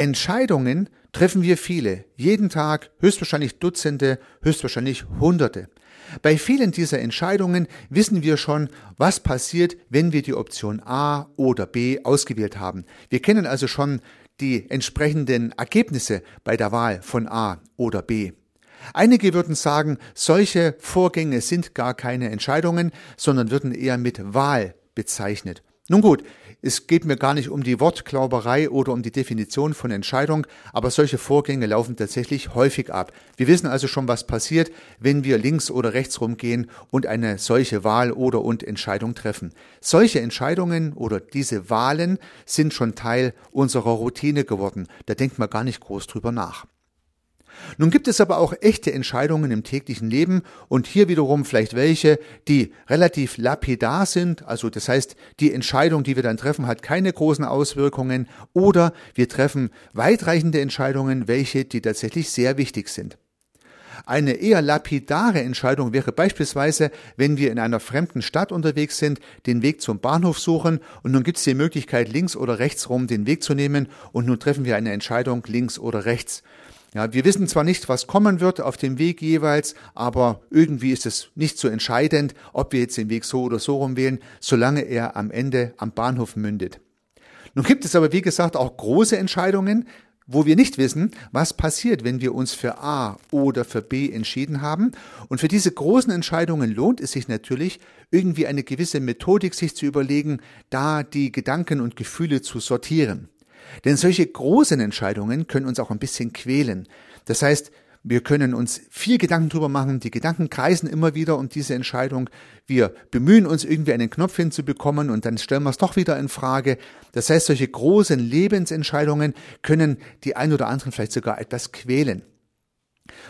Entscheidungen treffen wir viele, jeden Tag höchstwahrscheinlich Dutzende, höchstwahrscheinlich Hunderte. Bei vielen dieser Entscheidungen wissen wir schon, was passiert, wenn wir die Option A oder B ausgewählt haben. Wir kennen also schon die entsprechenden Ergebnisse bei der Wahl von A oder B. Einige würden sagen, solche Vorgänge sind gar keine Entscheidungen, sondern würden eher mit Wahl bezeichnet. Nun gut, es geht mir gar nicht um die Wortklauberei oder um die Definition von Entscheidung, aber solche Vorgänge laufen tatsächlich häufig ab. Wir wissen also schon, was passiert, wenn wir links oder rechts rumgehen und eine solche Wahl oder und Entscheidung treffen. Solche Entscheidungen oder diese Wahlen sind schon Teil unserer Routine geworden. Da denkt man gar nicht groß drüber nach. Nun gibt es aber auch echte Entscheidungen im täglichen Leben und hier wiederum vielleicht welche, die relativ lapidar sind, also das heißt, die Entscheidung, die wir dann treffen, hat keine großen Auswirkungen oder wir treffen weitreichende Entscheidungen, welche, die tatsächlich sehr wichtig sind. Eine eher lapidare Entscheidung wäre beispielsweise, wenn wir in einer fremden Stadt unterwegs sind, den Weg zum Bahnhof suchen und nun gibt es die Möglichkeit, links oder rechts rum den Weg zu nehmen und nun treffen wir eine Entscheidung links oder rechts. Ja, wir wissen zwar nicht, was kommen wird auf dem Weg jeweils, aber irgendwie ist es nicht so entscheidend, ob wir jetzt den Weg so oder so rumwählen, solange er am Ende am Bahnhof mündet. Nun gibt es aber, wie gesagt, auch große Entscheidungen, wo wir nicht wissen, was passiert, wenn wir uns für A oder für B entschieden haben. Und für diese großen Entscheidungen lohnt es sich natürlich, irgendwie eine gewisse Methodik sich zu überlegen, da die Gedanken und Gefühle zu sortieren. Denn solche großen Entscheidungen können uns auch ein bisschen quälen. Das heißt, wir können uns viel Gedanken drüber machen. Die Gedanken kreisen immer wieder um diese Entscheidung. Wir bemühen uns irgendwie einen Knopf hinzubekommen und dann stellen wir es doch wieder in Frage. Das heißt, solche großen Lebensentscheidungen können die ein oder anderen vielleicht sogar etwas quälen.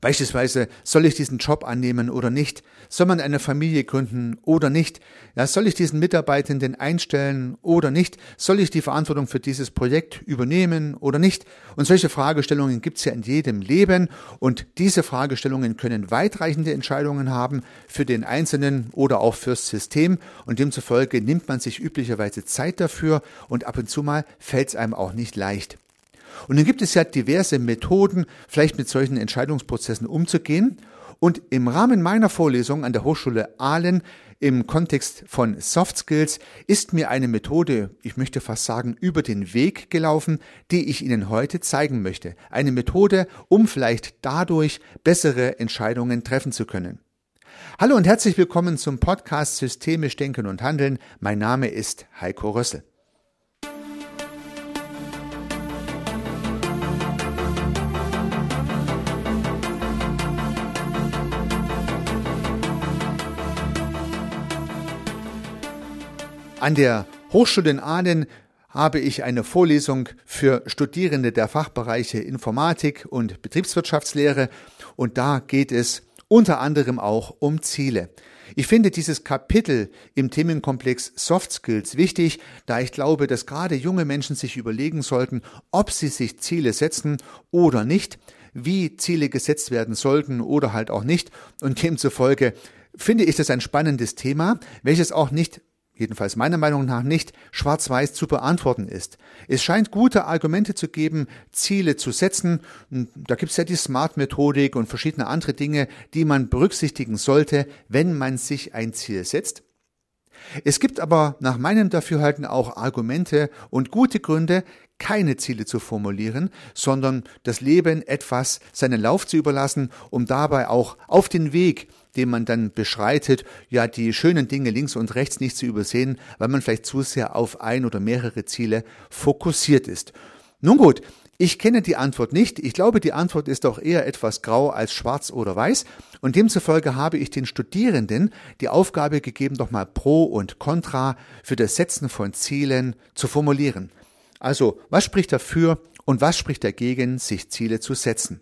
Beispielsweise, soll ich diesen Job annehmen oder nicht? Soll man eine Familie gründen oder nicht? Ja, soll ich diesen Mitarbeitenden einstellen oder nicht? Soll ich die Verantwortung für dieses Projekt übernehmen oder nicht? Und solche Fragestellungen gibt es ja in jedem Leben und diese Fragestellungen können weitreichende Entscheidungen haben für den Einzelnen oder auch fürs System und demzufolge nimmt man sich üblicherweise Zeit dafür und ab und zu mal fällt es einem auch nicht leicht. Und dann gibt es ja diverse Methoden, vielleicht mit solchen Entscheidungsprozessen umzugehen. Und im Rahmen meiner Vorlesung an der Hochschule Aalen im Kontext von Soft Skills ist mir eine Methode, ich möchte fast sagen, über den Weg gelaufen, die ich Ihnen heute zeigen möchte. Eine Methode, um vielleicht dadurch bessere Entscheidungen treffen zu können. Hallo und herzlich willkommen zum Podcast Systemisch Denken und Handeln. Mein Name ist Heiko Rössel. An der Hochschule in Aden habe ich eine Vorlesung für Studierende der Fachbereiche Informatik und Betriebswirtschaftslehre und da geht es unter anderem auch um Ziele. Ich finde dieses Kapitel im Themenkomplex Soft Skills wichtig, da ich glaube, dass gerade junge Menschen sich überlegen sollten, ob sie sich Ziele setzen oder nicht, wie Ziele gesetzt werden sollten oder halt auch nicht. Und demzufolge finde ich das ein spannendes Thema, welches auch nicht jedenfalls meiner Meinung nach nicht, schwarz-weiß zu beantworten ist. Es scheint gute Argumente zu geben, Ziele zu setzen. Da gibt es ja die Smart-Methodik und verschiedene andere Dinge, die man berücksichtigen sollte, wenn man sich ein Ziel setzt. Es gibt aber nach meinem Dafürhalten auch Argumente und gute Gründe, keine Ziele zu formulieren, sondern das Leben etwas seinen Lauf zu überlassen, um dabei auch auf den Weg den man dann beschreitet, ja die schönen Dinge links und rechts nicht zu übersehen, weil man vielleicht zu sehr auf ein oder mehrere Ziele fokussiert ist. Nun gut, ich kenne die Antwort nicht. Ich glaube, die Antwort ist auch eher etwas grau als schwarz oder weiß. Und demzufolge habe ich den Studierenden die Aufgabe gegeben, doch mal Pro und Contra für das Setzen von Zielen zu formulieren. Also, was spricht dafür und was spricht dagegen, sich Ziele zu setzen?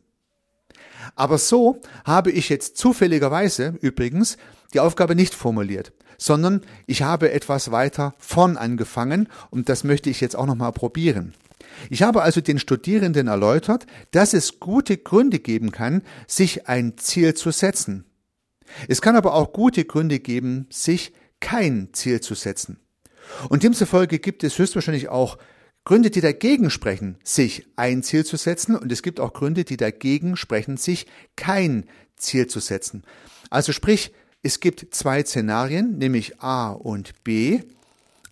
Aber so habe ich jetzt zufälligerweise übrigens die Aufgabe nicht formuliert, sondern ich habe etwas weiter vorn angefangen und das möchte ich jetzt auch nochmal probieren. Ich habe also den Studierenden erläutert, dass es gute Gründe geben kann, sich ein Ziel zu setzen. Es kann aber auch gute Gründe geben, sich kein Ziel zu setzen. Und demzufolge gibt es höchstwahrscheinlich auch Gründe, die dagegen sprechen, sich ein Ziel zu setzen und es gibt auch Gründe, die dagegen sprechen, sich kein Ziel zu setzen. Also sprich, es gibt zwei Szenarien, nämlich A und B.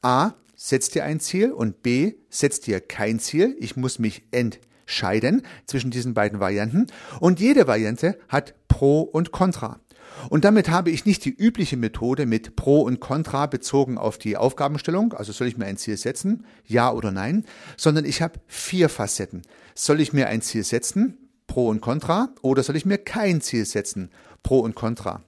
A setzt dir ein Ziel und B setzt dir kein Ziel. Ich muss mich entscheiden zwischen diesen beiden Varianten und jede Variante hat Pro und Contra. Und damit habe ich nicht die übliche Methode mit Pro und Contra bezogen auf die Aufgabenstellung, also soll ich mir ein Ziel setzen, ja oder nein, sondern ich habe vier Facetten. Soll ich mir ein Ziel setzen, Pro und Contra, oder soll ich mir kein Ziel setzen, Pro und Contra?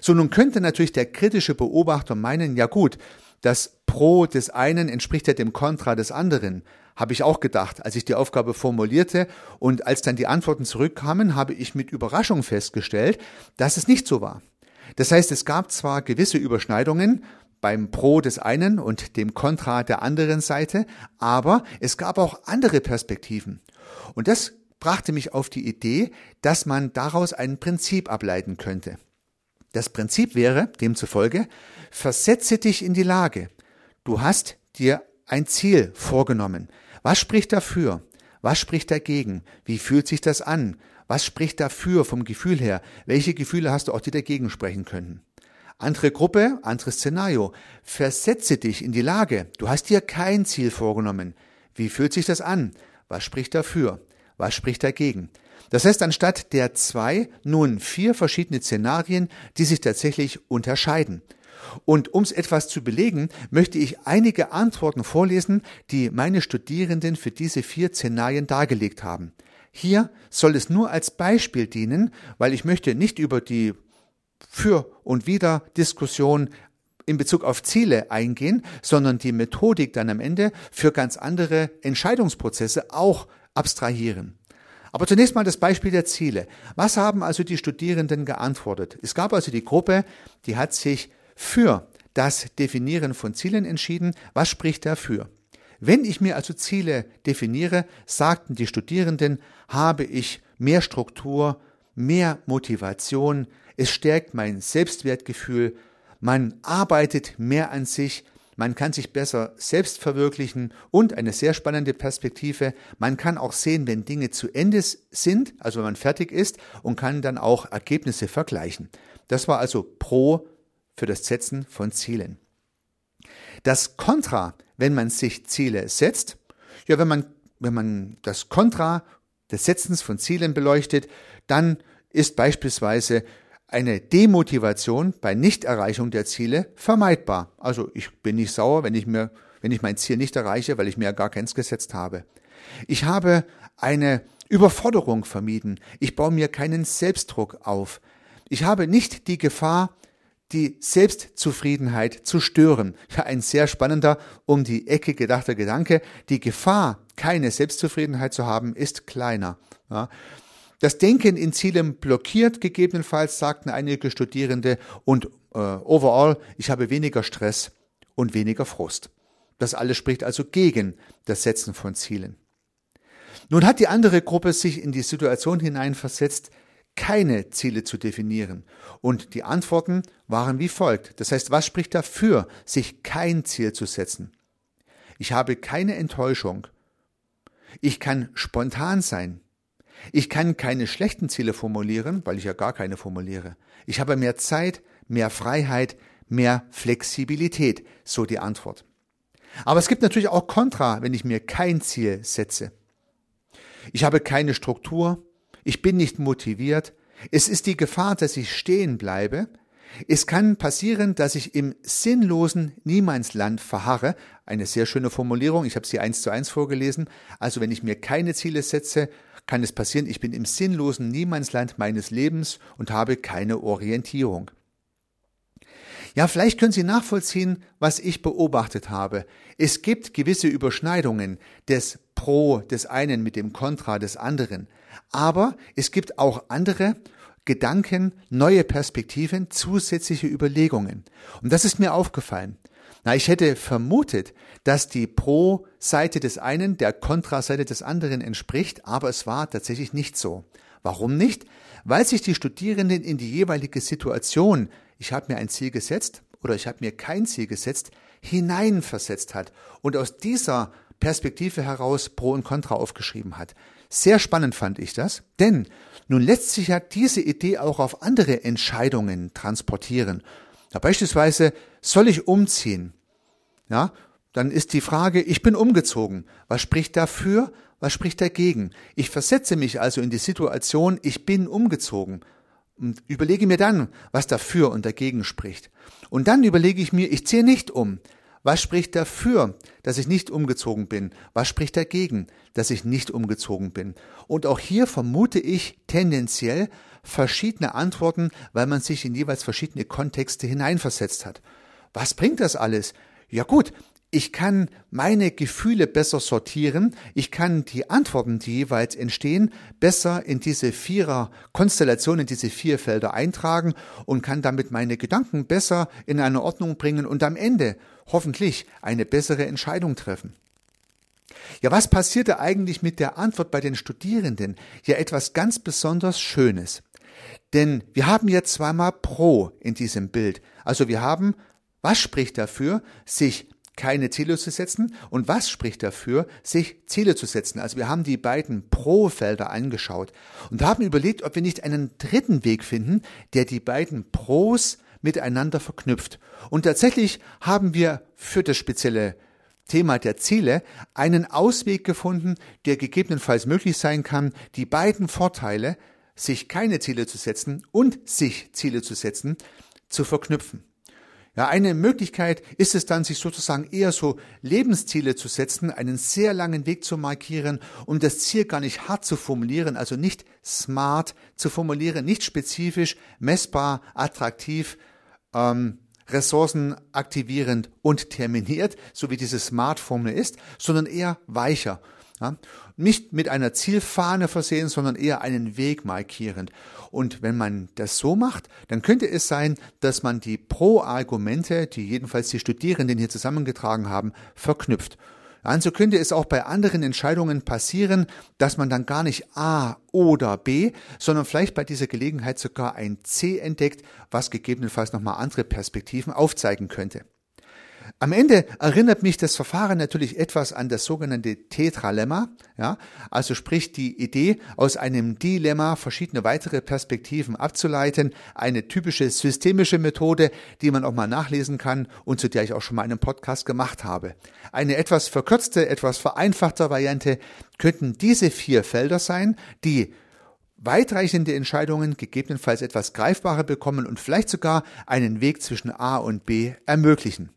So, nun könnte natürlich der kritische Beobachter meinen, ja gut, das Pro des einen entspricht ja dem Contra des anderen habe ich auch gedacht, als ich die Aufgabe formulierte und als dann die Antworten zurückkamen, habe ich mit Überraschung festgestellt, dass es nicht so war. Das heißt, es gab zwar gewisse Überschneidungen beim Pro des einen und dem Kontra der anderen Seite, aber es gab auch andere Perspektiven. Und das brachte mich auf die Idee, dass man daraus ein Prinzip ableiten könnte. Das Prinzip wäre, demzufolge, versetze dich in die Lage. Du hast dir ein Ziel vorgenommen. Was spricht dafür? Was spricht dagegen? Wie fühlt sich das an? Was spricht dafür vom Gefühl her? Welche Gefühle hast du auch, die dagegen sprechen könnten? Andere Gruppe, anderes Szenario. Versetze dich in die Lage. Du hast dir kein Ziel vorgenommen. Wie fühlt sich das an? Was spricht dafür? Was spricht dagegen? Das heißt, anstatt der zwei nun vier verschiedene Szenarien, die sich tatsächlich unterscheiden. Und um es etwas zu belegen, möchte ich einige Antworten vorlesen, die meine Studierenden für diese vier Szenarien dargelegt haben. Hier soll es nur als Beispiel dienen, weil ich möchte nicht über die für und wider Diskussion in Bezug auf Ziele eingehen, sondern die Methodik dann am Ende für ganz andere Entscheidungsprozesse auch abstrahieren. Aber zunächst mal das Beispiel der Ziele. Was haben also die Studierenden geantwortet? Es gab also die Gruppe, die hat sich für das Definieren von Zielen entschieden. Was spricht dafür? Wenn ich mir also Ziele definiere, sagten die Studierenden, habe ich mehr Struktur, mehr Motivation, es stärkt mein Selbstwertgefühl, man arbeitet mehr an sich, man kann sich besser selbst verwirklichen und eine sehr spannende Perspektive, man kann auch sehen, wenn Dinge zu Ende sind, also wenn man fertig ist und kann dann auch Ergebnisse vergleichen. Das war also pro für das Setzen von Zielen. Das Kontra, wenn man sich Ziele setzt, ja, wenn man, wenn man das Kontra des Setzens von Zielen beleuchtet, dann ist beispielsweise eine Demotivation bei Nichterreichung der Ziele vermeidbar. Also ich bin nicht sauer, wenn ich mir, wenn ich mein Ziel nicht erreiche, weil ich mir ja gar keins gesetzt habe. Ich habe eine Überforderung vermieden. Ich baue mir keinen Selbstdruck auf. Ich habe nicht die Gefahr, die Selbstzufriedenheit zu stören. Ja, ein sehr spannender, um die Ecke gedachter Gedanke. Die Gefahr, keine Selbstzufriedenheit zu haben, ist kleiner. Ja. Das Denken in Zielen blockiert gegebenenfalls, sagten einige Studierende, und äh, overall, ich habe weniger Stress und weniger Frust. Das alles spricht also gegen das Setzen von Zielen. Nun hat die andere Gruppe sich in die Situation hineinversetzt, keine Ziele zu definieren. Und die Antworten waren wie folgt. Das heißt, was spricht dafür, sich kein Ziel zu setzen? Ich habe keine Enttäuschung. Ich kann spontan sein. Ich kann keine schlechten Ziele formulieren, weil ich ja gar keine formuliere. Ich habe mehr Zeit, mehr Freiheit, mehr Flexibilität, so die Antwort. Aber es gibt natürlich auch Kontra, wenn ich mir kein Ziel setze. Ich habe keine Struktur, ich bin nicht motiviert, es ist die Gefahr, dass ich stehen bleibe, es kann passieren, dass ich im sinnlosen Niemandsland verharre. Eine sehr schöne Formulierung, ich habe sie eins zu eins vorgelesen. Also wenn ich mir keine Ziele setze, kann es passieren, ich bin im sinnlosen Niemandsland meines Lebens und habe keine Orientierung. Ja, vielleicht können Sie nachvollziehen, was ich beobachtet habe. Es gibt gewisse Überschneidungen des Pro des einen mit dem Kontra des anderen. Aber es gibt auch andere Gedanken, neue Perspektiven, zusätzliche Überlegungen. Und das ist mir aufgefallen. Na, ich hätte vermutet, dass die Pro-Seite des einen der Kontraseite des anderen entspricht, aber es war tatsächlich nicht so. Warum nicht? Weil sich die Studierenden in die jeweilige Situation, ich habe mir ein Ziel gesetzt oder ich habe mir kein Ziel gesetzt, hineinversetzt hat und aus dieser Perspektive heraus Pro und Contra aufgeschrieben hat. Sehr spannend fand ich das, denn nun lässt sich ja diese Idee auch auf andere Entscheidungen transportieren. Ja, beispielsweise, soll ich umziehen? Ja, dann ist die Frage, ich bin umgezogen. Was spricht dafür? Was spricht dagegen? Ich versetze mich also in die Situation, ich bin umgezogen und überlege mir dann, was dafür und dagegen spricht. Und dann überlege ich mir, ich ziehe nicht um. Was spricht dafür, dass ich nicht umgezogen bin? Was spricht dagegen, dass ich nicht umgezogen bin? Und auch hier vermute ich tendenziell verschiedene Antworten, weil man sich in jeweils verschiedene Kontexte hineinversetzt hat. Was bringt das alles? Ja gut, ich kann meine Gefühle besser sortieren, ich kann die Antworten, die jeweils entstehen, besser in diese vierer Konstellation, in diese vier Felder eintragen und kann damit meine Gedanken besser in eine Ordnung bringen und am Ende hoffentlich eine bessere Entscheidung treffen. Ja, was passierte eigentlich mit der Antwort bei den Studierenden? Ja, etwas ganz besonders Schönes. Denn wir haben jetzt zweimal Pro in diesem Bild. Also wir haben, was spricht dafür, sich keine Ziele zu setzen und was spricht dafür, sich Ziele zu setzen. Also wir haben die beiden Pro-Felder angeschaut und haben überlegt, ob wir nicht einen dritten Weg finden, der die beiden Pros miteinander verknüpft. Und tatsächlich haben wir für das spezielle Thema der Ziele einen Ausweg gefunden, der gegebenenfalls möglich sein kann, die beiden Vorteile, sich keine Ziele zu setzen und sich Ziele zu setzen, zu verknüpfen. Ja, eine Möglichkeit ist es dann, sich sozusagen eher so Lebensziele zu setzen, einen sehr langen Weg zu markieren, um das Ziel gar nicht hart zu formulieren, also nicht smart zu formulieren, nicht spezifisch, messbar, attraktiv, ähm, ressourcenaktivierend und terminiert, so wie diese Smart-Formel ist, sondern eher weicher. Ja? Nicht mit einer Zielfahne versehen, sondern eher einen Weg markierend. Und wenn man das so macht, dann könnte es sein, dass man die Pro-Argumente, die jedenfalls die Studierenden hier zusammengetragen haben, verknüpft. Also könnte es auch bei anderen Entscheidungen passieren, dass man dann gar nicht A oder B, sondern vielleicht bei dieser Gelegenheit sogar ein C entdeckt, was gegebenenfalls nochmal andere Perspektiven aufzeigen könnte. Am Ende erinnert mich das Verfahren natürlich etwas an das sogenannte Tetralemma, ja, also sprich die Idee, aus einem Dilemma verschiedene weitere Perspektiven abzuleiten, eine typische systemische Methode, die man auch mal nachlesen kann und zu der ich auch schon mal einen Podcast gemacht habe. Eine etwas verkürzte, etwas vereinfachte Variante könnten diese vier Felder sein, die weitreichende Entscheidungen gegebenenfalls etwas greifbarer bekommen und vielleicht sogar einen Weg zwischen A und B ermöglichen.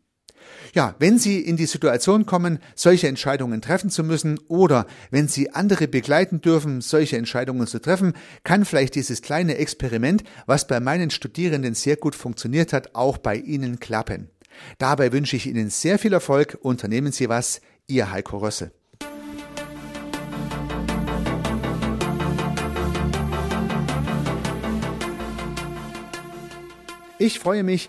Ja, wenn Sie in die Situation kommen, solche Entscheidungen treffen zu müssen oder wenn Sie andere begleiten dürfen, solche Entscheidungen zu treffen, kann vielleicht dieses kleine Experiment, was bei meinen Studierenden sehr gut funktioniert hat, auch bei Ihnen klappen. Dabei wünsche ich Ihnen sehr viel Erfolg. Unternehmen Sie was. Ihr Heiko Rösse. Ich freue mich,